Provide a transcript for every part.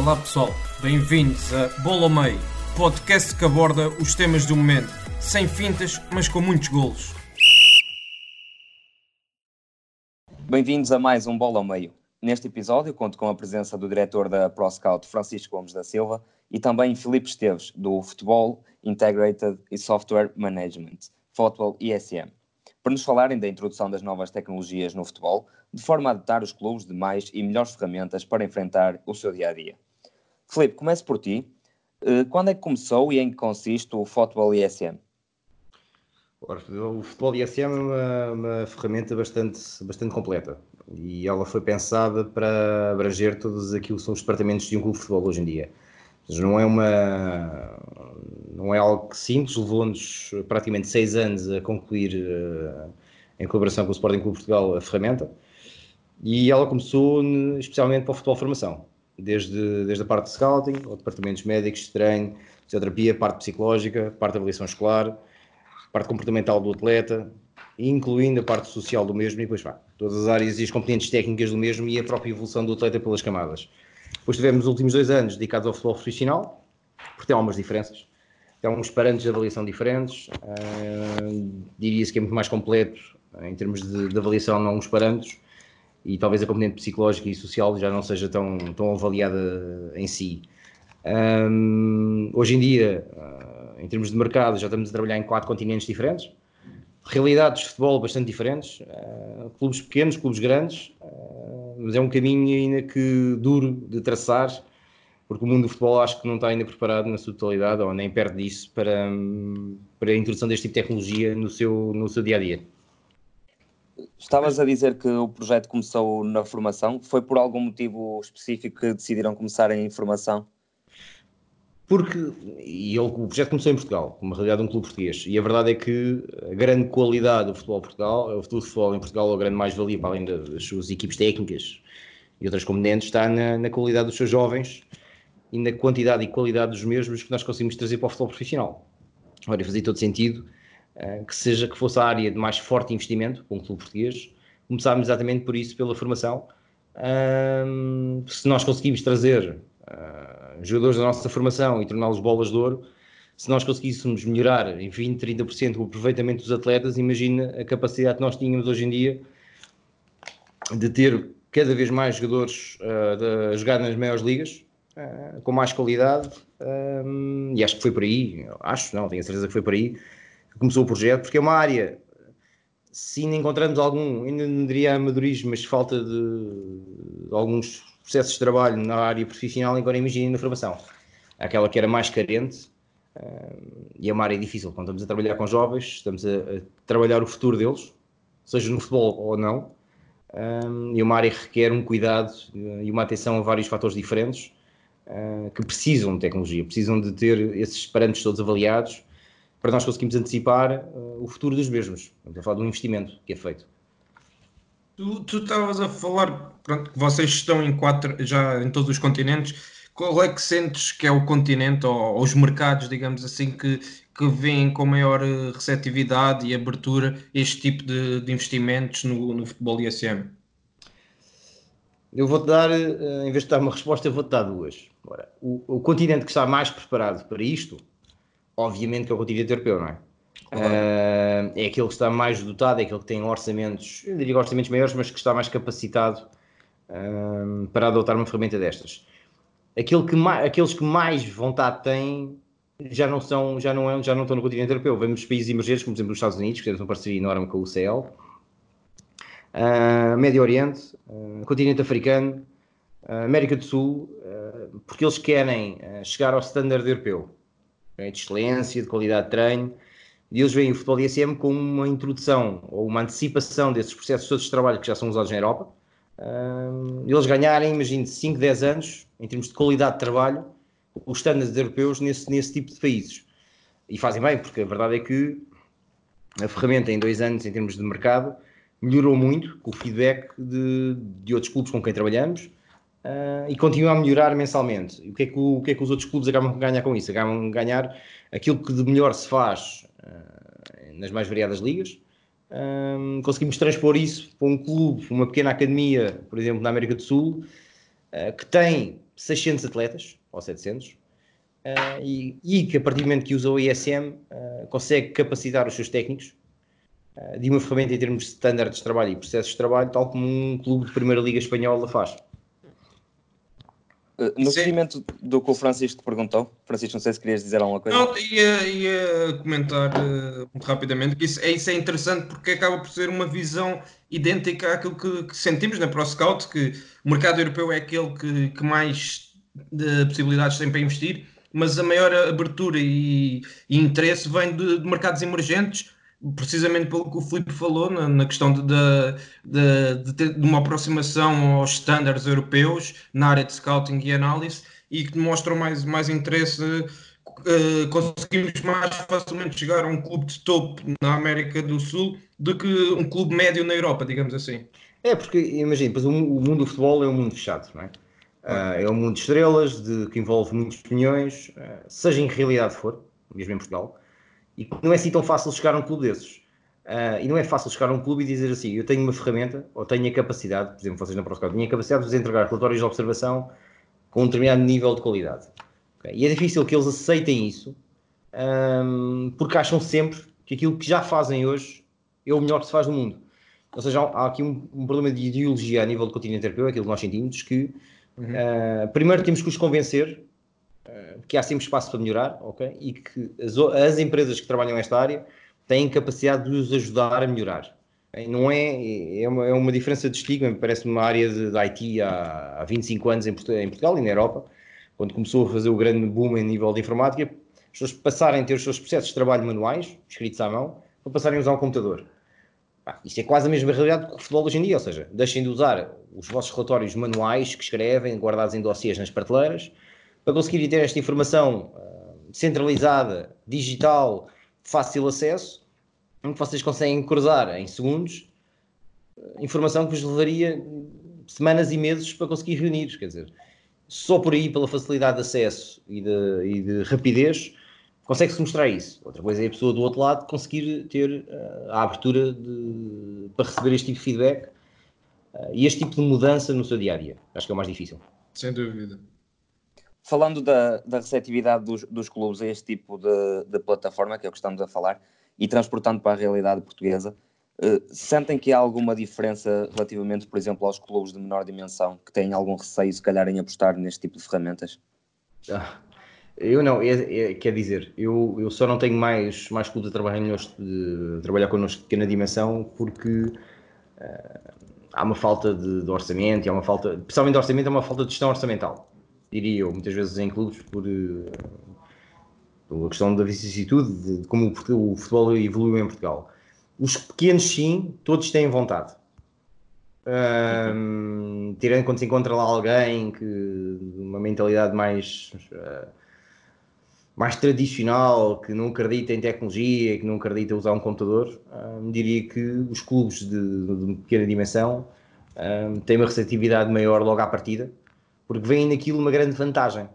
Olá pessoal, bem-vindos a Bola ao Meio, podcast que aborda os temas do momento, sem fintas, mas com muitos golos. Bem-vindos a mais um Bola ao Meio. Neste episódio conto com a presença do diretor da ProScout Francisco Gomes da Silva e também Filipe Esteves, do Futebol Integrated e Software Management, Football ISM, para nos falarem da introdução das novas tecnologias no futebol, de forma a dotar os clubes de mais e melhores ferramentas para enfrentar o seu dia-a-dia. Filipe, comece por ti. Eh, Quando é que começou e em que consiste o Football ISM? Ora, O futebol ISM é uma, uma ferramenta bastante, bastante completa e ela foi pensada para abranger todos aquilo que são os departamentos de um clube de futebol hoje em dia. Não é uma não é algo simples, levou-nos praticamente seis anos a concluir eh, em colaboração com o Sporting Clube de Portugal a ferramenta e ela começou especialmente para o futebol formação, desde, desde a parte de scouting, ou departamentos médicos, treino, fisioterapia, parte psicológica, parte de avaliação escolar, parte comportamental do atleta, incluindo a parte social do mesmo e depois vá, todas as áreas e as componentes técnicas do mesmo e a própria evolução do atleta pelas camadas. Depois tivemos os últimos dois anos dedicados ao futebol profissional, porque tem algumas diferenças. Tem alguns parâmetros de avaliação diferentes, ah, diria-se que é muito mais completo em termos de, de avaliação em alguns parâmetros e talvez a componente psicológica e social já não seja tão, tão avaliada em si. Hum, hoje em dia, ah, em termos de mercado, já estamos a trabalhar em quatro continentes diferentes, realidades de futebol bastante diferentes, ah, clubes pequenos, clubes grandes, ah, mas é um caminho ainda que duro de traçar, porque o mundo do futebol acho que não está ainda preparado na sua totalidade, ou nem perto disso, para, hum, para a introdução deste tipo de tecnologia no seu, no seu dia a dia. Estavas a dizer que o projeto começou na formação. Foi por algum motivo específico que decidiram começar em formação? Porque e ele, o projeto começou em Portugal, uma realidade de um clube português, e a verdade é que a grande qualidade do futebol Portugal, o futebol em Portugal, a grande mais-valia, para além das suas equipes técnicas e outras componentes, está na, na qualidade dos seus jovens e na quantidade e qualidade dos mesmos que nós conseguimos trazer para o futebol profissional. Ora, fazia todo sentido que seja que fosse a área de mais forte investimento para um clube português, começámos exatamente por isso, pela formação. Ahm, se nós conseguimos trazer ah, jogadores da nossa formação e torná-los bolas de ouro, se nós conseguíssemos melhorar em 20, 30% o aproveitamento dos atletas, imagina a capacidade que nós tínhamos hoje em dia de ter cada vez mais jogadores de- a jogar nas maiores ligas, ah, com mais qualidade, ahm, e acho que foi por aí, acho não, tenho a certeza que foi por aí começou o projeto, porque é uma área, se ainda encontramos algum, ainda não diria amadorismo, mas falta de alguns processos de trabalho na área profissional, agora imaginem na formação. Aquela que era mais carente, ah, e é uma área difícil, quando estamos a trabalhar com jovens, estamos a, a trabalhar o futuro deles, seja no futebol ou não, ah, e é uma área que requer um cuidado eh, e uma atenção a vários fatores diferentes, ah, que precisam de tecnologia, precisam de ter esses parâmetros todos avaliados, para nós conseguirmos antecipar ah, o futuro dos mesmos. Estamos a falar de um investimento que é feito. Tu tu estavas a falar, pronto, que vocês estão em quatro, já em todos os continentes. Qual é que sentes que é o continente ou, ou os mercados, digamos assim, que, que veem com maior eh, receptividade e abertura este tipo de, de investimentos no, no futebol ISM? Eu vou-te dar, eh, em vez de dar uma resposta, eu vou-te dar duas. Ora, o, o continente que está mais preparado para isto, obviamente que é o continente europeu, não é? Eh, é aquele que está mais dotado, é aquele que tem orçamentos, eu diria orçamentos maiores, mas que está mais capacitado eh, para adotar uma ferramenta destas. Aquele que mais, aqueles que mais vontade têm já não, são, já, não é, já não estão no continente europeu. Vemos países emergentes, como por exemplo os Estados Unidos, que temos uma parceria enorme com o UCL, uh, Médio Oriente, uh, continente africano, uh, América do Sul, porque eles querem chegar ao standard europeu? De excelência, de qualidade de treino, e eles veem o futebol ISM como uma introdução ou uma antecipação desses processos todos de trabalho que já são usados na Europa, eles ganharem, imagine, 5, 10 anos, em termos de qualidade de trabalho, os estándares europeus nesse, nesse tipo de países. E fazem bem, porque a verdade é que a ferramenta em dois anos, em termos de mercado, melhorou muito com o feedback de, de outros clubes com quem trabalhamos uh, e continua a melhorar mensalmente. O que, é que o, o que é que os outros clubes acabam de ganhar com isso? Acabam de ganhar aquilo que de melhor se faz uh, nas mais variadas ligas. Um, conseguimos transpor isso para um clube, uma pequena academia, por exemplo, na América do Sul, uh, que tem 600 atletas, ou 700, Uh, e, e, que a partir do momento que usa o ISM consegue capacitar os seus técnicos de uma ferramenta em termos de standards de trabalho e processos de trabalho, tal como um clube de Primeira Liga Espanhola faz. No seguimento do que o Francisco te perguntou, Francisco, não sei se querias dizer alguma coisa. Não, ia, ia comentar muito rapidamente que isso é, isso é interessante porque acaba por ser uma visão idêntica àquilo que, que sentimos na ProScout, que o mercado europeu é aquele que, que mais de possibilidades tem para investir mas a maior abertura e, e interesse vem de, de, mercados emergentes, precisamente pelo que o Filipe falou, na, na questão de, de, de, de, uma aproximação aos estándares europeus na área de scouting e análise e que demonstram mais, mais interesse. Uh, conseguimos mais facilmente chegar a um clube de topo na América do Sul do que um clube médio na Europa, digamos assim. É, porque imagina, o mundo do futebol é um mundo fechado, não é? Uh, é um mundo de estrelas, de, que envolve muitos opiniões, uh, seja em realidade for, mesmo em Portugal, e não é assim tão fácil chegar a um clube desses. Uh, e não é fácil chegar a um clube e dizer assim: eu tenho uma ferramenta, ou tenho a capacidade, por exemplo, vocês na ProScout, tenho a capacidade de vos entregar relatórios de observação com um determinado nível de qualidade. Okay? E é difícil que eles aceitem isso, um, porque acham sempre que aquilo que já fazem hoje é o melhor que se faz no mundo. Ou seja, há aqui um, um problema de ideologia a nível do continente europeu, aquilo que nós sentimos, que Uhum. Uh, primeiro temos que os convencer que há sempre espaço para melhorar, ok? E que as, as, empresas que trabalham nesta área têm capacidade de os ajudar a melhorar. Okay? Não é, é uma, é uma diferença de estigma, parece uma área de, de IT há, há 25 anos em, em Portugal e na Europa, quando começou a fazer o grande boom em nível de informática, as pessoas passarem a ter os seus processos de trabalho manuais, escritos à mão, para passarem a usar um computador. Ah, isto é quase a mesma realidade que o futebol hoje em dia, ou seja, deixem de usar os vossos relatórios manuais que escrevem, guardados em dossiês nas prateleiras, para conseguirem ter esta informação uh, centralizada, digital, fácil acesso, em que vocês conseguem cruzar em segundos uh, informação que vos levaria semanas e meses para conseguir reunir. Quer dizer, só por aí, pela facilidade de acesso e de, e de rapidez, consegue-se mostrar isso. Outra coisa é a pessoa do outro lado conseguir ter uh, a abertura de, para receber este tipo de feedback e este tipo de mudança no seu dia a dia. Acho que é o mais difícil. Sem dúvida. Falando da, da receptividade dos, dos clubes a este tipo de, de, plataforma, que é o que estamos a falar, e transportando para a realidade portuguesa, uh, sentem que há alguma diferença relativamente, por exemplo, aos clubes de menor dimensão que têm algum receio, se calhar, em apostar neste tipo de ferramentas? Ah, eu não, é, é, quer dizer, eu, eu só não tenho mais, mais clube de trabalhar, de trabalhar connosco de pequena dimensão porque uh, há uma falta de, de, orçamento, há uma falta, principalmente de orçamento, há uma falta de gestão orçamental, diria eu, muitas vezes em clubes por, uh, por a questão da vicissitude, de, de como o, futebol evoluiu em Portugal. Os pequenos, sim, todos têm vontade. Um, tirando quando se encontra lá alguém que uma mentalidade mais uh, mais tradicional, que não acredita em tecnologia, que não acredita usar um computador, hum, diria que os clubes de, de pequena dimensão hum, têm uma receptividade maior logo à partida, porque veem naquilo uma grande vantagem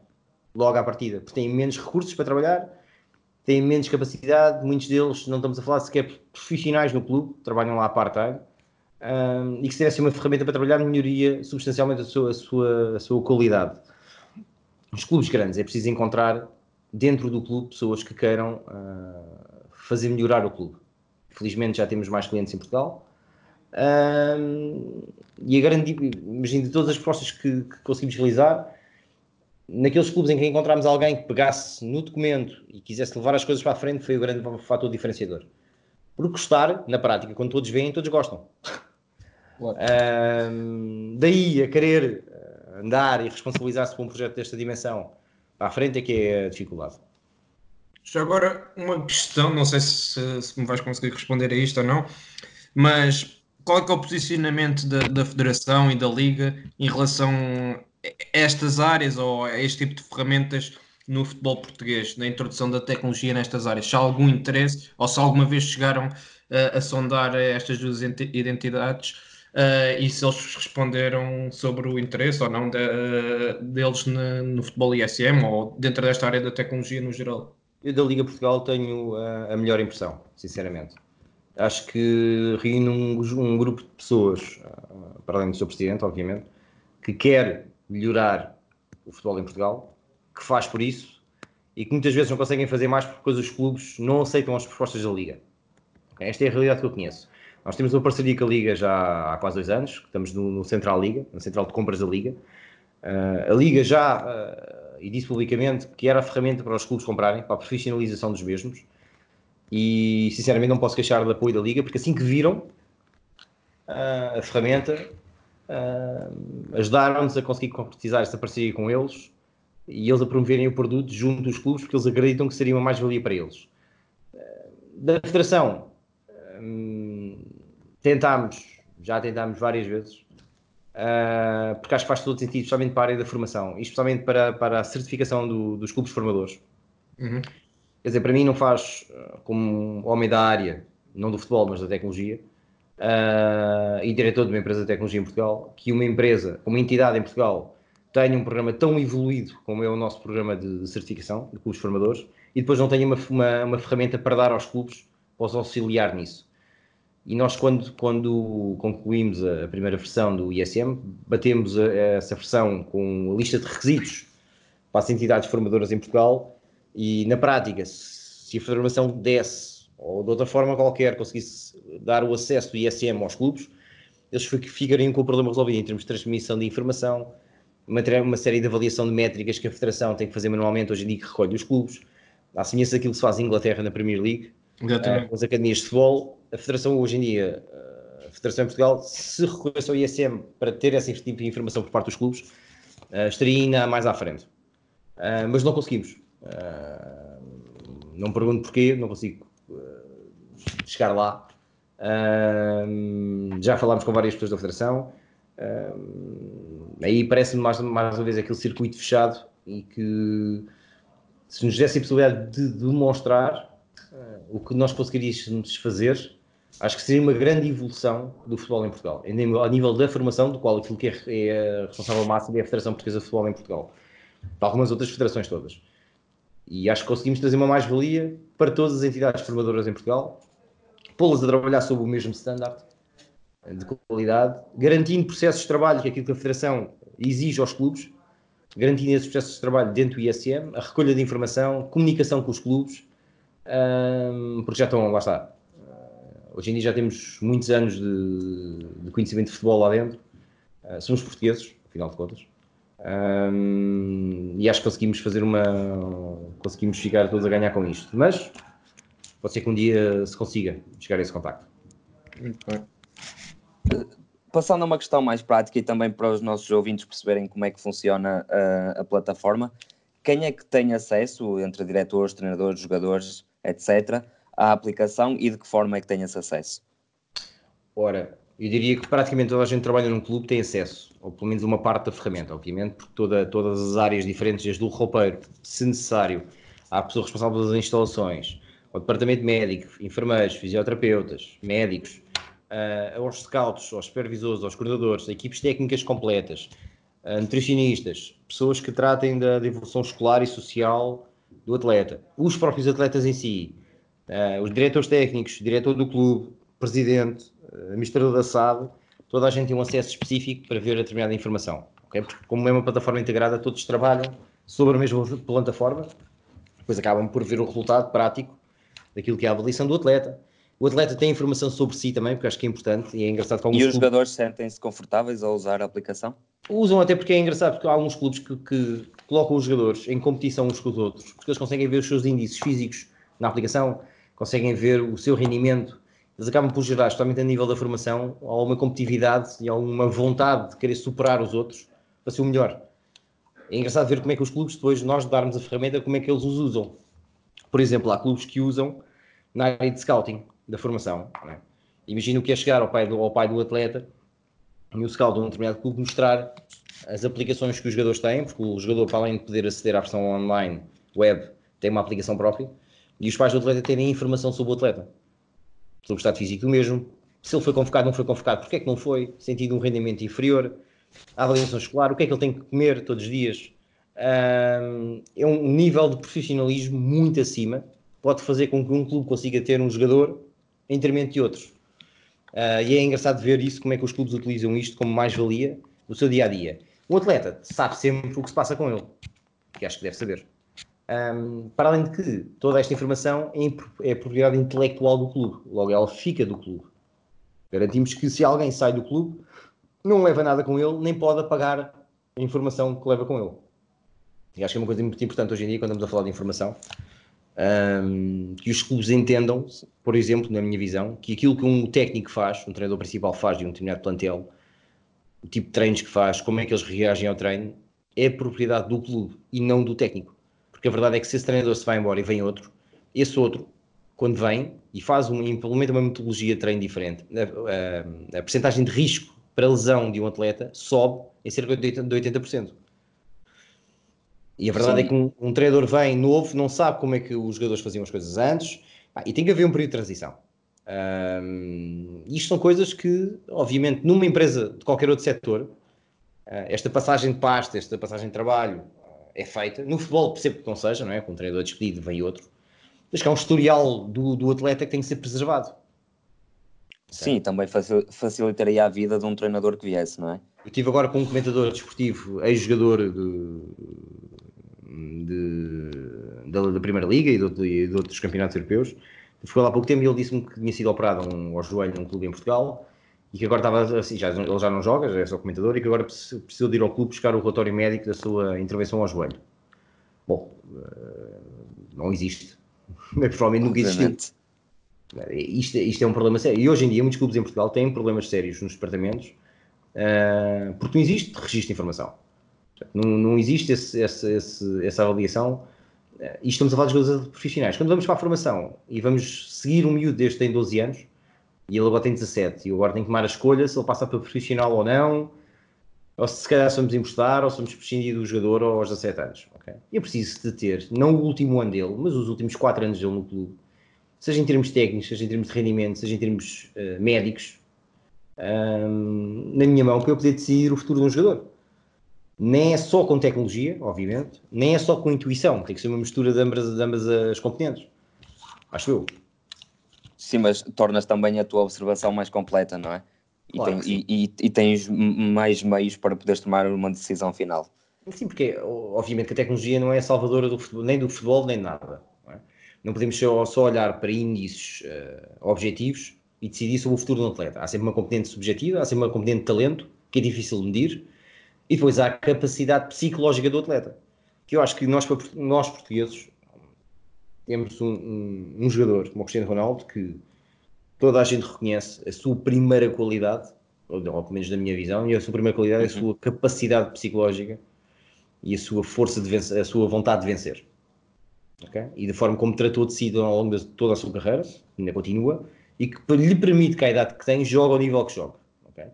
logo à partida, porque têm menos recursos para trabalhar, têm menos capacidade, muitos deles não estamos a falar sequer profissionais no clube, trabalham lá part-time, um, e que se tivesse uma ferramenta para trabalhar, melhoria substancialmente a sua, a sua, a sua qualidade. Os clubes grandes é preciso encontrar dentro do clube pessoas que queiram uh, fazer melhorar o clube. Felizmente já temos mais clientes em Portugal. Uh, e a grande, imagino, de todas as propostas que, que, conseguimos realizar, naqueles clubes em que encontramos alguém que pegasse no documento e quisesse levar as coisas para a frente, foi o grande fator diferenciador. Porque gostar, na prática, quando todos veem, todos gostam. Uh, daí a querer andar e responsabilizar-se por um projeto desta dimensão à frente é que é a dificuldade. Já agora, uma questão, não sei se, se me vais conseguir responder a isto ou não, mas qual é é o posicionamento da, da Federação e da Liga em relação a estas áreas ou a este tipo de ferramentas no futebol português, na introdução da tecnologia nestas áreas? Se há algum interesse ou se alguma vez chegaram uh, a sondar estas duas identidades uh, e se eles responderam sobre o interesse ou não de, uh, deles no, no futebol ISM ou dentro desta área da tecnologia no geral? Eu da Liga Portugal tenho a melhor impressão, sinceramente. Acho que reúne um, um, grupo de pessoas, para além do seu presidente, obviamente, que quer melhorar o futebol em Portugal, que faz por isso e que muitas vezes não conseguem fazer mais porque os clubes não aceitam as propostas da Liga. Esta é a realidade que eu conheço. Nós temos uma parceria com a Liga já há quase dois anos, estamos no, no Central Liga, na Central de Compras da Liga. Uh, a Liga já, uh, e disse publicamente, que era a ferramenta para os clubes comprarem, para a profissionalização dos mesmos. E, sinceramente, não posso queixar do apoio da Liga, porque assim que viram uh, a ferramenta, ajudaram-nos a conseguir concretizar esta parceria com eles e eles a promoverem o produto junto dos clubes porque eles acreditam que seria uma mais-valia para eles. Da Federação, tentámos, já tentámos várias vezes, uh, porque acho que faz todo sentido, especialmente para a área da formação e especialmente para, para a certificação do, dos clubes formadores. Uhum. Quer dizer, para mim não faz, como homem da área, não do futebol, mas da tecnologia, uh, e diretor de uma empresa de tecnologia em Portugal, que uma empresa, uma entidade em Portugal tenha um programa tão evoluído como é o nosso programa de, de certificação de clubes formadores e depois não tenha uma, uma, uma, ferramenta para dar aos clubes para os auxiliar nisso. E nós, quando, quando concluímos a, primeira versão do ISM, batemos a, a essa versão com a lista de requisitos para as entidades formadoras em Portugal e, na prática, se a formação desse ou de outra forma qualquer conseguisse dar o acesso do ISM aos clubes, eles ficariam com o problema resolvido em termos de transmissão de informação, uma, uma série de avaliação de métricas que a Federação tem que fazer manualmente hoje em dia que recolhe os clubes, à semelhança daquilo que se faz em Inglaterra na Premier League, uh, com as academias de futebol. A Federação hoje em dia, uh, a Federação em Portugal, se recorresse ao ISM para ter essa tipo de informação por parte dos clubes, uh, estaria ainda mais à frente. mas não conseguimos. Não pergunto porquê, não consigo chegar lá. já falámos com várias pessoas da Federação aí parece-me mais, mais uma vez aquele circuito fechado e que se nos desse a possibilidade de demonstrar uh, o que nós conseguiríamos fazer, acho que seria uma grande evolução do futebol em Portugal, a nível da formação, do qual aquilo que é, é responsável máxima é a Federação Portuguesa de Futebol em Portugal, tal como as outras federações todas. E acho que conseguimos trazer uma mais-valia para todas as entidades formadoras em Portugal, pô-las a trabalhar sob o mesmo standard de qualidade, garantindo processos de trabalho que aquilo que a Federação exige aos clubes, garantindo esses processos de trabalho dentro do ISM, a recolha de informação, comunicação com os clubes, porque já estão, lá está. Uh, hoje em dia já temos muitos anos de, de conhecimento de futebol lá dentro, uh, somos portugueses, afinal de contas, um, e acho que conseguimos fazer uma. conseguimos ficar todos a ganhar com isto, mas pode ser que um dia se consiga chegar a esse contacto. Muito bem. Passando a uma questão mais prática e também para os nossos ouvintes perceberem como é que funciona a, a plataforma, quem é que tem acesso, entre diretores, treinadores, jogadores, etc., à aplicação e de que forma é que tem esse acesso? Ora, eu diria que praticamente toda a gente que trabalha num clube tem acesso, ou pelo menos uma parte da ferramenta, obviamente, porque toda, todas as áreas diferentes, desde o roupeiro, se necessário, à pessoa responsável das instalações, ao departamento médico, enfermeiros, fisioterapeutas, médicos, uh, aos scouts, aos supervisores, aos coordenadores, equipes técnicas completas, uh, nutricionistas, pessoas que tratem da, da, evolução escolar e social do atleta, os próprios atletas em si, uh, os diretores técnicos, diretor do clube, presidente, administrador da SAD, toda a gente tem um acesso específico para ver a determinada informação. Okay? Porque, como é uma plataforma integrada, todos trabalham sobre a mesma plataforma, depois acabam por ver o resultado prático daquilo que é a avaliação do atleta, o atleta tem informação sobre si também, porque acho que é importante e é engraçado que alguns E os clubes... jogadores sentem-se confortáveis a usar a aplicação? Usam até porque é engraçado, porque há alguns clubes que, que, colocam os jogadores em competição uns com os outros, porque eles conseguem ver os seus índices físicos na aplicação, conseguem ver o seu rendimento, eles acabam por gerar, especialmente a nível da formação, alguma competitividade e alguma vontade de querer superar os outros para ser o melhor. É engraçado ver como é que os clubes, depois nós darmos a ferramenta, como é que eles os usam. Por exemplo, há clubes que usam na área de scouting, da formação. É? Imagina o que é chegar ao pai do, ao pai do atleta e o scout de um determinado clube mostrar as aplicações que os jogadores têm, porque o jogador, para além de poder aceder à versão online, web, tem uma aplicação própria, e os pais do atleta terem informação sobre o atleta, sobre o estado físico do mesmo, se ele foi convocado, não foi convocado, porque é que não foi, sentido um rendimento inferior, a avaliação escolar, o que é que ele tem que comer todos os dias. É um nível de profissionalismo muito acima, pode fazer com que um clube consiga ter um jogador em detrimento de outros. Uh, e é engraçado ver isso, como é que os clubes utilizam isto como mais-valia no seu dia a dia. O atleta sabe sempre o que se passa com ele, que acho que deve saber. Um, para além de que toda esta informação é, é propriedade intelectual do clube, logo ela fica do clube. Garantimos que se alguém sai do clube, não leva nada com ele, nem pode apagar a informação que leva com ele. E acho que é uma coisa muito importante hoje em dia, quando estamos a falar de informação, um, que os clubes entendam, por exemplo, na minha visão, que aquilo que um técnico faz, um treinador principal faz de um determinado plantel, o tipo de treinos que faz, como é que eles reagem ao treino, é propriedade do clube e não do técnico. Porque a verdade é que se esse treinador se vai embora e vem outro, esse outro, quando vem e faz um, implementa uma metodologia de treino diferente, a, a, a percentagem de risco para lesão de um atleta sobe em cerca de 80%. E a verdade Sim. é que um, um, treinador vem novo, não sabe como é que os jogadores faziam as coisas antes, ah, e tem que haver um período de transição. Um, isto são coisas que, obviamente, numa empresa de qualquer outro setor, uh, esta passagem de pasta, esta passagem de trabalho é feita. No futebol, percebo que não seja, não é? Com um treinador despedido, vem outro. Mas que há um historial do, do atleta que tem que ser preservado. Sim, também facilitaria a vida de um treinador que viesse, não é? Eu estive agora com um comentador desportivo, ex-jogador de, de, da, da, Primeira Liga e de, de, outros campeonatos europeus. Ficou lá há pouco tempo e ele disse-me que tinha sido operado um, ao joelho num clube em Portugal e que agora estava assim, já, ele já não joga, já é só comentador, e que agora precisou de ir ao clube buscar o relatório médico da sua intervenção ao joelho. Bom, uh, não existe. Provavelmente nunca existiu. Isto, isto, é um problema sério. E hoje em dia, muitos clubes em Portugal têm problemas sérios nos departamentos uh, porque não existe registro de informação. Não, não existe esse, esse, esse, essa avaliação. Uh, e estamos a falar de jogadores profissionais. Quando vamos para a formação e vamos seguir um miúdo desde tem 12 anos e ele agora tem 17 e agora tem que tomar a escolha se ele passa para profissional ou não, ou se se calhar somos emprestar ou somos prescindir do jogador aos 17 anos. Okay? E é preciso de ter, não o último ano dele, mas os últimos 4 anos dele no clube, seja em termos técnicos, seja em termos de rendimento, seja em termos uh, médicos, um, na minha mão para eu poder decidir o futuro de um jogador. Nem é só com tecnologia, obviamente, nem é só com intuição, tem que ser uma mistura de ambas, de ambas as componentes. Acho eu. Sim, mas tornas também a tua observação mais completa, não é? E, claro tem, e, e, e, tens mais meios para poderes tomar uma decisão final. Sim, porque obviamente que a tecnologia não é salvadora do futebol, nem do futebol nem nada. Não, é? não podemos só, só, olhar para índices uh, objetivos e decidir sobre o futuro do atleta. Há sempre uma componente subjetiva, há sempre uma componente de talento, que é difícil de medir, e depois há a capacidade psicológica do atleta. Que eu acho que nós, nós portugueses, temos um, um, um jogador como o Cristiano Ronaldo que toda a gente reconhece a sua primeira qualidade, ou, ou pelo menos na minha visão, e a sua primeira qualidade é a uhum. sua capacidade psicológica e a sua força de vencer, a sua vontade de vencer. Okay? E da forma como tratou de si ao longo de toda a sua carreira, ainda continua, e que lhe permite que a idade que tem joga ao nível que joga. Okay?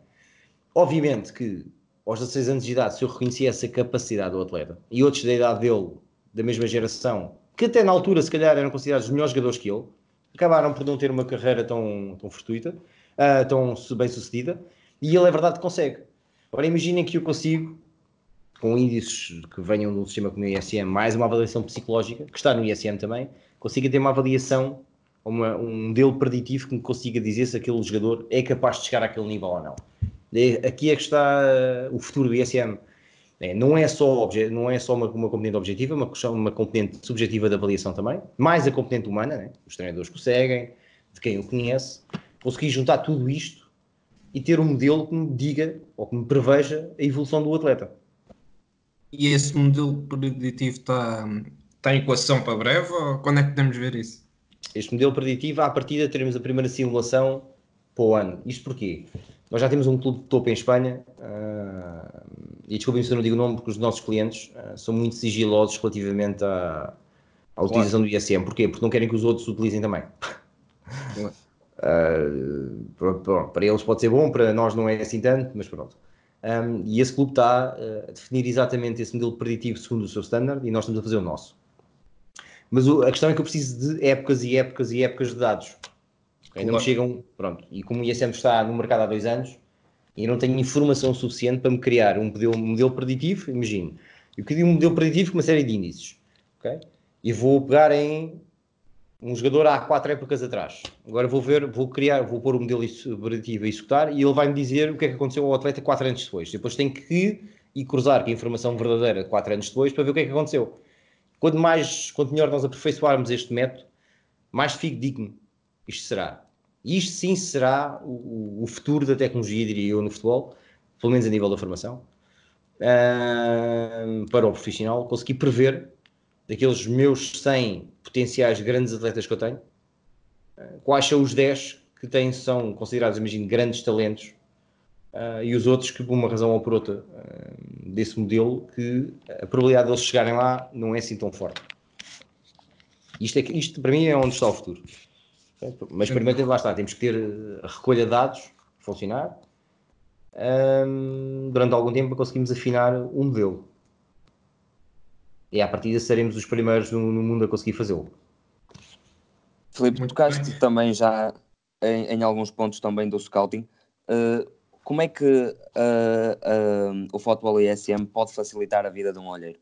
Obviamente que aos 16 anos de idade, se eu reconhecia essa capacidade do atleta e outros da idade dele, da mesma geração, que até na altura se calhar eram considerados os melhores jogadores que ele, acabaram por não ter uma carreira tão, tão fortuita, uh, tão bem sucedida, e ele é verdade que consegue. Agora imaginem que eu consigo, com índices que venham do sistema como o ISM, mais uma avaliação psicológica, que está no ISM também, consiga ter uma avaliação uma, um modelo preditivo que me consiga dizer se aquele jogador é capaz de chegar àquele nível ou não. Aqui é que está uh, o futuro do ISM. É, não é só, não é só uma, uma componente objetiva, uma, uma componente subjetiva de avaliação também, mais a componente humana, né? os treinadores que o seguem, de quem o conhece, conseguir juntar tudo isto e ter um modelo que me diga ou que me preveja a evolução do atleta. E esse modelo preditivo está, está em equação para breve ou quando é que podemos ver isso? Este modelo preditivo, à partida, teremos a primeira simulação para o ano. Isto porquê? Nós já temos um clube de topo em Espanha, uh, e desculpem se eu não digo o nome, porque os nossos clientes uh, são muito sigilosos relativamente à, à utilização claro. do ISM. Porquê? Porque não querem que os outros utilizem também. uh, Uh, para eles pode ser bom, para nós não é assim tanto, mas pronto. Um, e esse clube está uh, a definir exatamente esse modelo preditivo segundo o seu standard e nós estamos a fazer o nosso. Mas o, a questão é que eu preciso de épocas e épocas e épocas de dados. Ainda claro. me chegam, pronto, e como o ISM está no mercado há dois anos, e não tenho informação suficiente para me criar um modelo, um modelo preditivo, imagino. Eu queria um modelo preditivo com uma série de índices, ok? E vou pegar em um jogador há quatro épocas atrás. Agora vou ver, vou criar, vou pôr o modelo preditivo a executar e ele vai me dizer o que é que aconteceu ao atleta quatro anos depois. Depois tenho que ir cruzar com a informação verdadeira quatro anos depois para ver o que é que aconteceu. Quanto mais, quanto melhor nós aperfeiçoarmos este método, mais fico digno isto será. Isto sim será o, o, futuro da tecnologia, diria eu, no futebol, pelo menos a nível da formação, uh, para o profissional, conseguir prever daqueles meus 100 potenciais grandes atletas que eu tenho, uh, quais são os 10 que têm, são considerados, imagino, grandes talentos, uh, e os outros que, por uma razão ou por outra, desse modelo, que a probabilidade de eles chegarem lá não é assim tão forte. Isto, é, isto para mim é onde está o futuro. Mas primeiro, lá está, temos que ter a recolha de dados funcionar um, durante algum tempo para conseguirmos afinar um modelo. E à partida seremos os primeiros no, no mundo a conseguir fazê-lo. Filipe, tocaste também já em, em, alguns pontos também do scouting. Uh, como é que uh, uh, o futebol ISM pode facilitar a vida de um olheiro?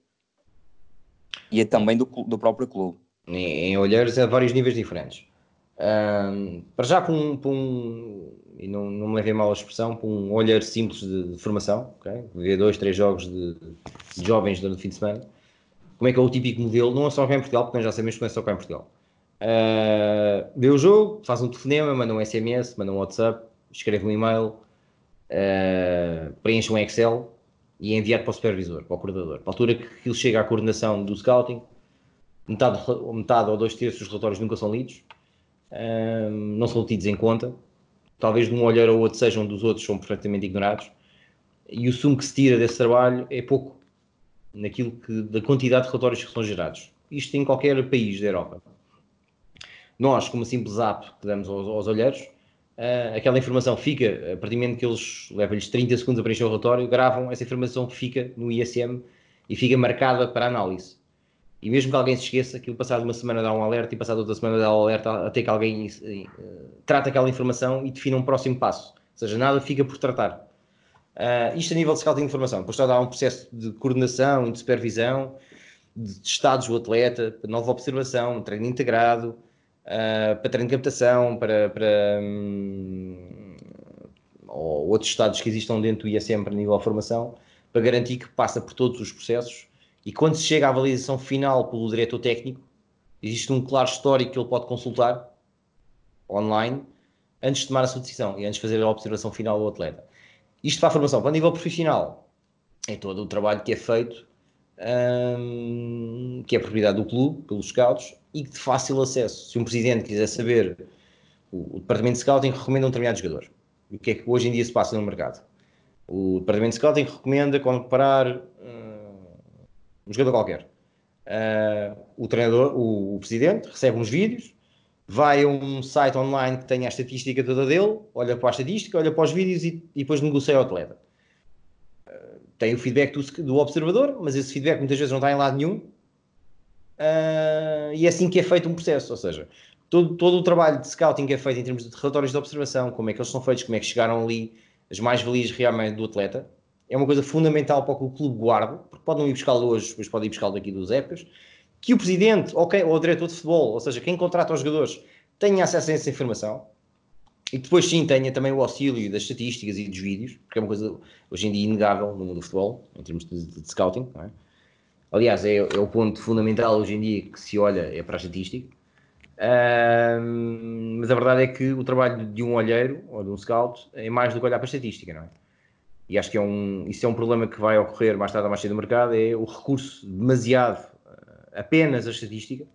E é também do, do próprio clube? Em, em olheiros a vários níveis diferentes. Um, para já, para um, para um, e não, não me levei mal a expressão, para um olhar simples de, de formação, okay? ver dois, três jogos de, de, jovens durante o fim de semana, como é que é o típico modelo, não é só cá em Portugal, porque nós já sabemos que não é só cá em Portugal. Uh, vê o jogo, faz um telefonema, manda um SMS, manda um WhatsApp, escreve um e-mail, uh, preenche um Excel e é para o supervisor, para o coordenador. Para a altura que aquilo chega à coordenação do scouting, metade, metade ou dois terços dos relatórios nunca são lidos, um, não são tidos em conta. Talvez de um olhar ou outro sejam dos outros, são perfeitamente ignorados. E o sumo que se tira desse trabalho é pouco naquilo que, da quantidade de relatórios que são gerados. Isto em qualquer país da Europa. Nós, como simples app que damos aos, aos olheiros, uh, aquela informação fica, a partir do momento que eles levam-lhes 30 segundos a preencher o relatório, gravam, essa informação fica no ISM e fica marcada para análise. E mesmo que alguém se esqueça, aquilo passado uma semana dá um alerta e passado outra semana dá um alerta até que alguém uh, trata aquela informação e defina um próximo passo. Ou seja, nada fica por tratar. Uh, isto a nível de scouting de informação. Depois está a um processo de coordenação e de supervisão, de estados do atleta, nova observação, treino integrado, uh, para treino de captação, para, para um, ou outros estados que existam dentro do ISM para nível de formação, para garantir que passa por todos os processos e quando se chega à avaliação final pelo diretor técnico, existe um claro histórico que ele pode consultar online antes de tomar a sua decisão e antes de fazer a observação final do atleta. Isto para a formação. Para o nível profissional, é todo o trabalho que é feito, hum, que é propriedade do clube, pelos scouts, e de fácil acesso. Se um presidente quiser saber, o, o departamento de scouting recomenda um determinado jogador. O que é que hoje em dia se passa no mercado? O departamento de scouting recomenda comparar hum, um jogador qualquer. Uh, o treinador, o, o, presidente, recebe uns vídeos, vai a um site online que tem a estatística toda dele, olha para a estatística, olha para os vídeos e, e depois negocia o atleta. Uh, tem o feedback do, do, observador, mas esse feedback muitas vezes não está em lado nenhum. Uh, e é assim que é feito um processo, ou seja, todo, todo o trabalho de scouting que é feito em termos de relatórios de observação, como é que eles são feitos, como é que chegaram ali, as mais-valias realmente do atleta, é uma coisa fundamental para que o clube guarde, porque pode não ir buscá-lo hoje, depois pode ir buscá-lo daqui dos épocas, que o presidente okay, ou o diretor de futebol, ou seja, quem contrata os jogadores, tenha acesso a essa informação e depois sim tenha também o auxílio das estatísticas e dos vídeos, porque é uma coisa hoje em dia inegável no mundo do futebol, em termos de, de, de scouting. É? Aliás, é, é, o ponto fundamental hoje em dia que se olha é para a estatística. Um, mas a verdade é que o trabalho de um olheiro ou de um scout é mais do que olhar para a estatística, não é? E acho que é um, isso é um problema que vai ocorrer mais tarde ou mais cedo no mercado, é o recurso demasiado uh, apenas à estatística,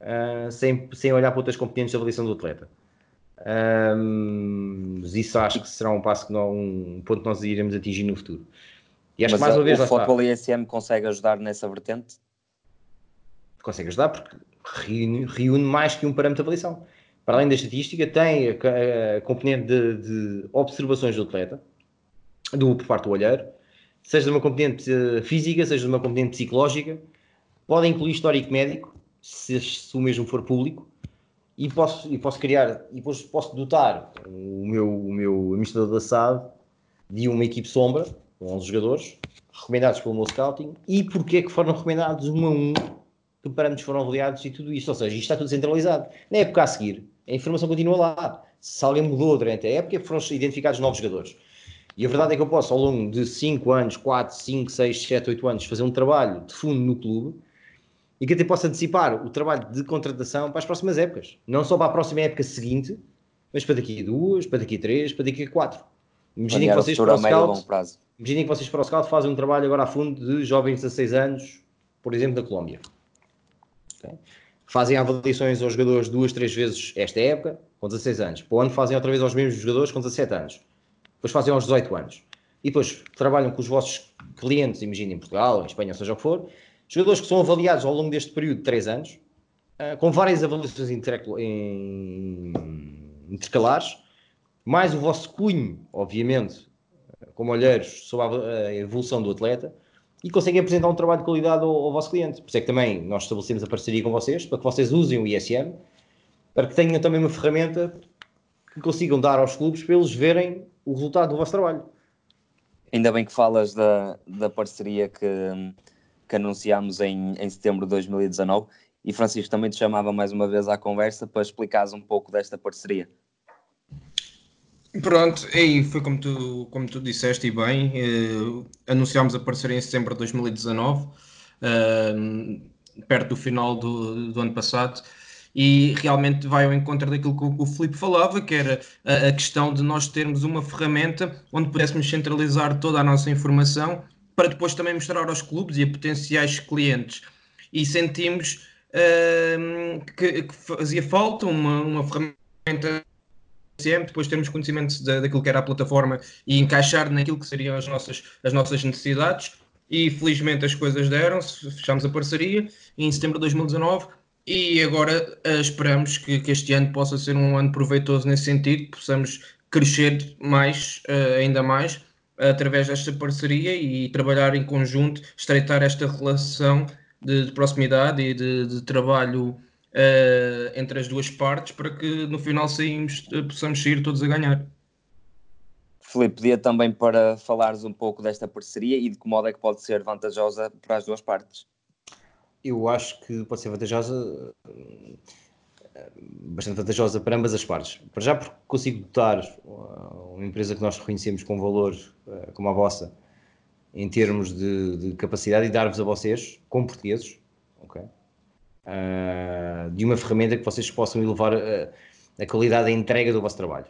uh, sem, sem olhar para outras competências de avaliação do atleta. Um, mas isso acho que será um passo que não, um ponto que nós iremos atingir no futuro. E acho mas que mais uma vez. O ISM consegue ajudar nessa vertente? Consegue ajudar porque reúne, reúne mais que um parâmetro de avaliação. para além da estatística, tem a, a componente de, de, observações do atleta, do, por parte do olheiro, seja de uma componente eh, física, seja de uma componente psicológica, pode incluir histórico médico, se, se o mesmo for público, e posso, e posso criar, e depois posso dotar o meu, o meu administrador da SAD de uma equipe sombra, com 11 jogadores, recomendados pelo meu scouting, e porque é que foram recomendados um a um, que parâmetros foram avaliados e tudo isto. Ou seja, isto está tudo centralizado. Na época a seguir, a informação continua lá. Se alguém mudou durante a época, foram identificados novos jogadores. E a verdade é que eu posso, ao longo de 5 anos, 4, 5, 6, 7, 8 anos, fazer um trabalho de fundo no clube e que até possa antecipar o trabalho de contratação para as próximas épocas. Não só para a próxima época seguinte, mas para daqui a duas, para daqui a três, para daqui a quatro. Imaginem que, vocês para o scout, imaginem que vocês para o Scout fazem um trabalho agora a fundo de jovens de 16 anos, por exemplo, da Colômbia. Okay? Fazem avaliações aos jogadores duas, três vezes esta época, com 16 anos. Para o ano fazem outra vez aos mesmos jogadores com 17 anos. Depois fazem aos 18 anos. E depois trabalham com os vossos clientes, imaginem em Portugal, em Espanha, seja o que for, Jogadores que são avaliados ao longo deste período de 3 anos, uh, com várias avaliações intercalares, mais o vosso cunho, obviamente, como olheiros sobre a evolução do atleta, e conseguem apresentar um trabalho de qualidade ao, ao, vosso cliente. Por isso é que também nós estabelecemos a parceria com vocês, para que vocês usem o ISM, para que tenham também uma ferramenta que consigam dar aos clubes para eles verem o resultado do vosso trabalho. Ainda bem que falas da, da parceria que, que anunciámos em, em setembro de 2019. E Francisco também te chamava mais uma vez à conversa para explicares um pouco desta parceria. Pronto, e foi como tu, como tu disseste e bem, eh, anunciámos a parceria em setembro de 2019, eh, perto do final do, do ano passado, e realmente vai ao encontro daquilo que o Filipe falava, que era a, a, questão de nós termos uma ferramenta onde pudéssemos centralizar toda a nossa informação para depois também mostrar aos clubes e a potenciais clientes. E sentimos uh, que, que, fazia falta uma, uma ferramenta sempre depois termos conhecimento da, daquilo que era a plataforma e encaixar naquilo que seriam as nossas, as nossas necessidades. E felizmente as coisas deram-se, fechámos a parceria em setembro de 2019 e agora uh, esperamos que, que, este ano possa ser um ano proveitoso nesse sentido, possamos crescer mais, uh, ainda mais, através desta parceria e trabalhar em conjunto, estreitar esta relação de, de proximidade e de, de trabalho uh, entre as duas partes para que no final saímos, possamos sair todos a ganhar. Filipe, pedia também para falares um pouco desta parceria e de que modo é que pode ser vantajosa para as duas partes. Eu acho que pode ser vantajosa bastante vantajosa para ambas as partes. Para já porque consigo dotar uh, uma empresa que nós reconhecemos com valor uh, como a vossa em termos de, de capacidade e dar-vos a vocês, como portugueses, okay, de uma ferramenta que vocês possam elevar a, a qualidade da entrega do vosso trabalho.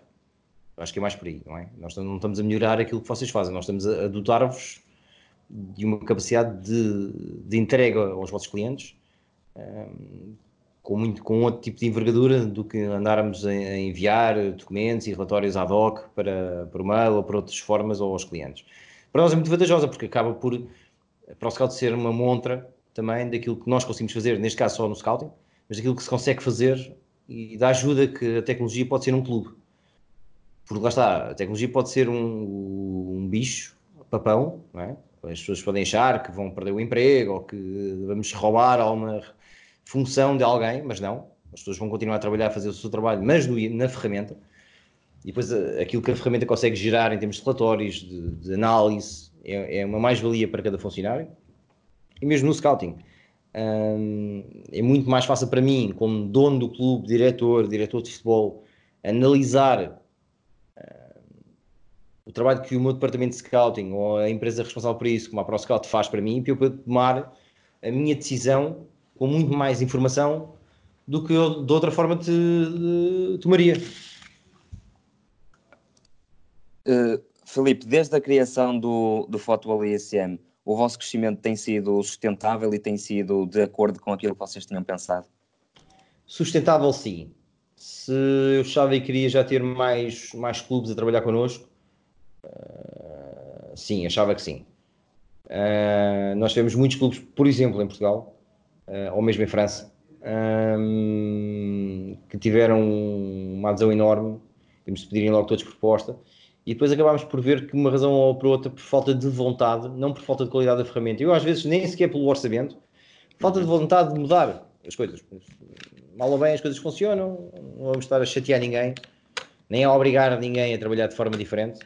Eu acho que é mais por aí, não é? Nós não estamos a melhorar aquilo que vocês fazem, nós estamos a dotar-vos de uma capacidade de, de entrega aos vossos clientes com, muito, com outro tipo de envergadura do que andarmos a, a enviar documentos e relatórios ad hoc para, para o mail ou para outras formas ou aos clientes. Para nós é muito vantajosa porque acaba por, para o Scout ser uma montra também daquilo que nós conseguimos fazer, neste caso só no Scouting, mas daquilo que se consegue fazer e da ajuda que a tecnologia pode ser num clube. Porque lá está, a tecnologia pode ser um, um bicho, papão, não é? As pessoas podem achar que vão perder o emprego ou que vamos roubar alguma função de alguém, mas não. As pessoas vão continuar a trabalhar, a fazer o seu trabalho, mas no, na ferramenta. E depois eh, aquilo que a ferramenta consegue gerar em termos de relatórios, de, de análise, é, é uma mais-valia para cada funcionário. E mesmo no scouting. Hum, é muito mais fácil para mim, como dono do clube, diretor, diretor de futebol, analisar trabalho que o meu departamento de scouting ou a empresa responsável por isso, como a ProScout, faz para mim, para eu tomar a minha decisão com muito mais informação do que eu de outra forma te, te tomaria. Uh, Filipe, desde a criação do, do Fotball ISM, o vosso crescimento tem sido sustentável e tem sido de acordo com aquilo que vocês tinham pensado? Sustentável, sim. Se eu achava e queria já ter mais, mais clubes a trabalhar connosco, uh, sim, achava que sim. Uh, nós temos muitos clubes, por exemplo, em Portugal, uh, ou mesmo em França, um, que tiveram uma adesão enorme, temos de pedirem logo todos proposta, e depois acabámos por ver que uma razão ou por outra, por falta de vontade, não por falta de qualidade da ferramenta, eu às vezes nem sequer pelo orçamento, falta de vontade de mudar as coisas. Mal ou bem as coisas funcionam, não vamos estar a chatear ninguém, nem a obrigar ninguém a trabalhar de forma diferente.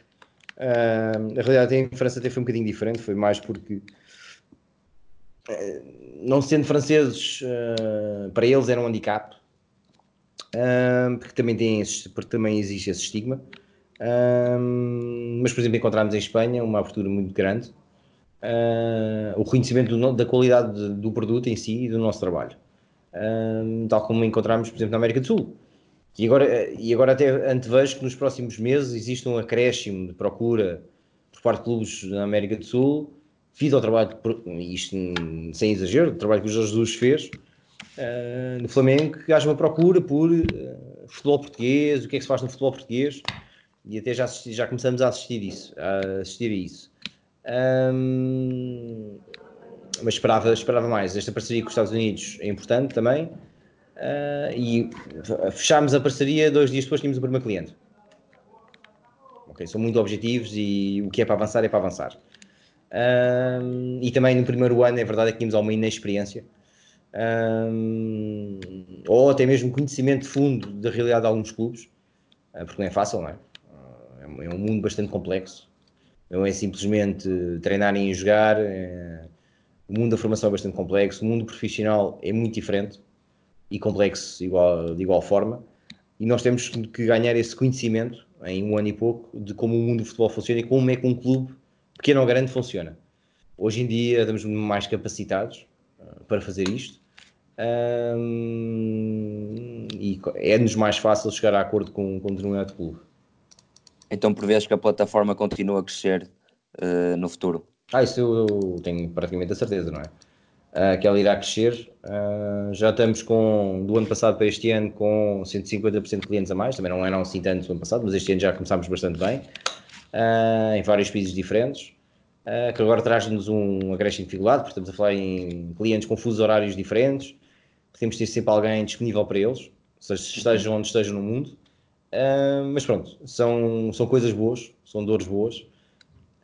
Uh, a realidade em França até foi um bocadinho diferente, foi mais porque uh, não sendo franceses, uh, para eles era um handicap, porque, também tem esse, porque também existe esse estigma. mas, por exemplo, encontramos em Espanha uma abertura muito grande, o reconhecimento do, da qualidade do produto em si e do nosso trabalho, tal como encontramos, por exemplo, na América do Sul. E agora, e agora até antevejo que nos próximos meses existe um acréscimo de procura por parte de clubes na América do Sul, devido ao trabalho, isto sem exagero, o trabalho que o Jorge Jesus fez uh, no Flamengo, que haja uma procura por uh, futebol português, o que é que se faz no futebol português, e até já, assisti, já começamos a assistir, isso, a assistir a isso. Um, mas esperava, esperava mais. Esta parceria com os Estados Unidos é importante também. Uh, e fechámos a parceria, dois dias depois tínhamos o primeiro cliente. Ok, são muito objetivos e o que é para avançar é para avançar. Uh, e também no primeiro ano, é verdade, é que tínhamos alguma inexperiência. Uh, ou até mesmo conhecimento de fundo da realidade de alguns clubes, porque não é fácil, não é? É um mundo bastante complexo. Não é simplesmente treinarem e jogar. É... O mundo da formação é bastante complexo. O mundo profissional é muito diferente e complexo igual, de igual forma. E nós temos que ganhar esse conhecimento em um ano e pouco de como o mundo do futebol funciona e como é que um clube pequeno ou grande funciona. Hoje em dia estamos mais capacitados uh, para fazer isto um, e é-nos mais fácil chegar a acordo com, com um determinado clube. Então prevês que a plataforma continua a crescer uh, no futuro? Ah, isso eu, eu tenho praticamente a certeza, não é? Uh, que ela irá crescer. Uh, já estamos com, do ano passado para este ano, com 150% de clientes a mais, também não eram assim tantos no ano passado, mas este ano já começámos bastante bem, uh, em vários países diferentes, que agora traz-nos um acréscimo de dificuldade, porque estamos a falar em clientes com fusos horários diferentes, temos de ter sempre alguém disponível para eles, seja estejam onde estejam no mundo. mas pronto, são, são coisas boas, são dores boas.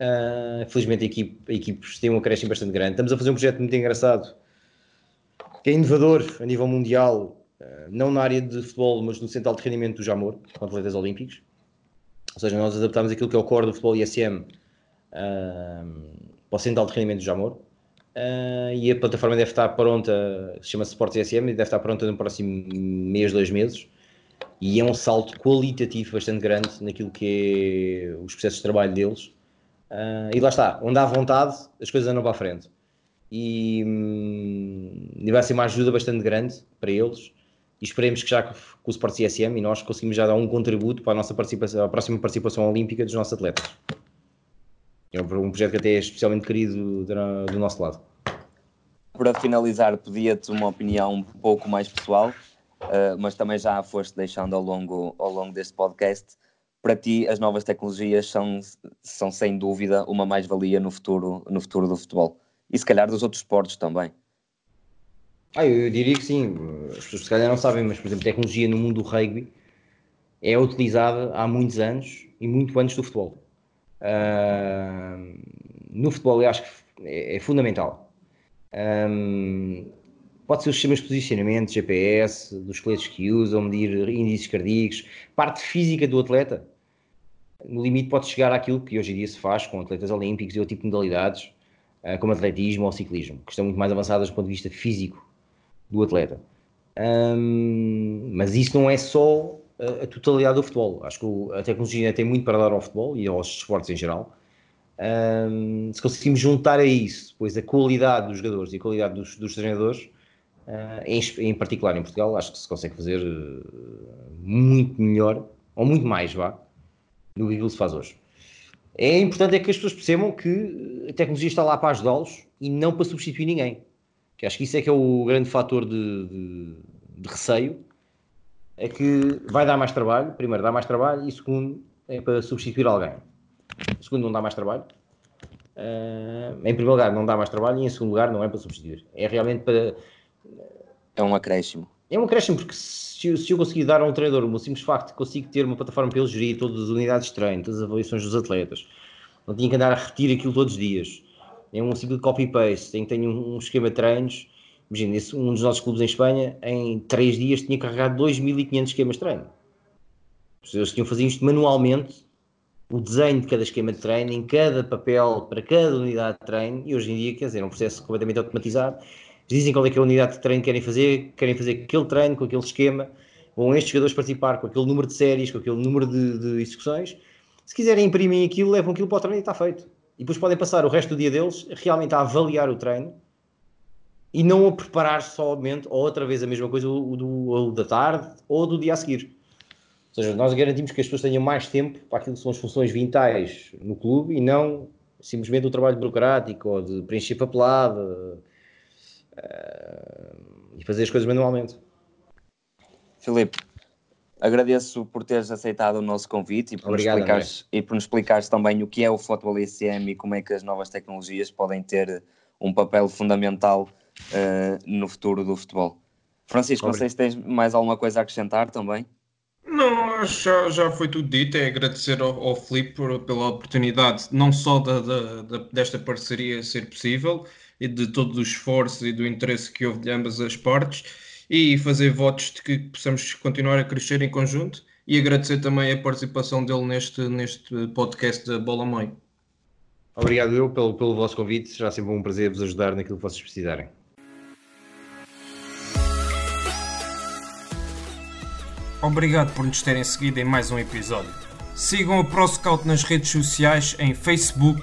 Uh, felizmente a equipe, a equipe tem um acréscimo bastante grande. Estamos a fazer um projeto muito engraçado, que é inovador a nível mundial, uh, não na área de futebol, mas no central de rendimento do Jamor, com atletas olímpicos. Ou seja, nós adaptamos aquilo que é o core do futebol ISM uh, ah, para o central de rendimento do Jamor. Uh, e a plataforma deve estar pronta, chama-se Sports ISM, e deve estar pronta no próximo mês, dois meses. E é um salto qualitativo bastante grande naquilo que é os processos de trabalho deles Uh, e lá está, onde há vontade, as coisas andam para a frente. E, hum, e vai ser uma ajuda bastante grande para eles. E esperemos que já com o Sport CSM e nós conseguimos já dar um contributo para a nossa participação, a próxima participação olímpica dos nossos atletas. É um projeto que até é especialmente querido do, nosso lado. Para finalizar, pedia-te uma opinião um pouco mais pessoal, uh, mas também já a foste deixando ao longo, ao longo deste podcast para ti as novas tecnologias são, são sem dúvida uma mais-valia no futuro, no futuro do futebol e se calhar dos outros esportes também. Ah, eu diria que sim, as pessoas se calhar não sabem, mas por exemplo, tecnologia no mundo do rugby é utilizada há muitos anos e muito antes do futebol. Uh, no futebol eu acho que é, é fundamental. Um, pode ser os sistemas de posicionamento, GPS, dos coletes que usam, medir índices cardíacos, parte física do atleta. No limite pode chegar àquilo que hoje em dia se faz com atletas olímpicos e outro tipo de modalidades, eh, como atletismo ou ciclismo, que estão muito mais avançadas do ponto de vista físico do atleta. Mas isso não é só a, totalidade do futebol. Acho que a tecnologia tem muito para dar ao futebol e aos esportes em geral. Se conseguimos juntar a isso, depois a qualidade dos jogadores e a qualidade dos, dos treinadores, em, em, particular em Portugal, acho que se consegue fazer uh, muito melhor, ou muito mais, vá, do que aquilo se faz hoje. É importante é que as pessoas percebam que a tecnologia está lá para ajudá-los e não para substituir ninguém. Que acho que isso é que é o grande fator de, de, de receio, é que vai dar mais trabalho, primeiro dá mais trabalho e segundo é para substituir alguém. Segundo não dá mais trabalho. Uh, em primeiro lugar não dá mais trabalho e em segundo lugar não é para substituir. É realmente para É um acréscimo. É um acréscimo porque se, se eu conseguir dar a um treinador o simples facto de consigo ter uma plataforma para ele gerir todas as unidades de treino, todas as avaliações dos atletas, não tinha que andar a repetir aquilo todos os dias. É um de copy-paste, tem que ter um, um esquema de treinos. Imagina, um dos nossos clubes em Espanha, em 3 dias, tinha carregado 2.500 esquemas de treino. Eles tinham fazer isto manualmente, o desenho de cada esquema de treino, em cada papel, para cada unidade de treino, e hoje em dia, quer dizer, é um processo completamente automatizado. Dizem qual é que é a unidade de treino que querem fazer, querem fazer aquele treino com aquele esquema, vão estes jogadores participar com aquele número de séries, com aquele número de, de execuções. Se quiserem imprimir aquilo, levam aquilo para o treino e está feito. E depois podem passar o resto do dia deles realmente a avaliar o treino e não a preparar somente outra vez a mesma coisa o, do, da tarde ou do dia a seguir. Ou seja, nós garantimos que as pessoas tenham mais tempo para aquilo que são as funções vitais no clube e não simplesmente o trabalho burocrático ou de preencher papelada uh, e fazer as coisas manualmente. Filipe, agradeço por teres aceitado o nosso convite e por, Obrigado, nos explicares, e por nos explicares também o que é o Futebol ICM e como é que as novas tecnologias podem ter um papel fundamental uh, no futuro do futebol. Francisco, Obrigado. não sei se tens mais alguma coisa a acrescentar também. Não, já, já foi tudo dito. É agradecer ao, ao Filipe pela oportunidade, não só da, da, da, desta parceria ser possível, e de todo o esforço e do interesse que houve de ambas as partes, e fazer votos de que possamos continuar a crescer em conjunto. E agradecer também a participação dele neste, neste podcast da Bola Mãe. Obrigado eu pelo, pelo vosso convite. Será sempre um prazer vos ajudar naquilo que vocês precisarem. Obrigado por nos terem seguido em mais um episódio. Sigam a ProScout nas redes sociais em Facebook,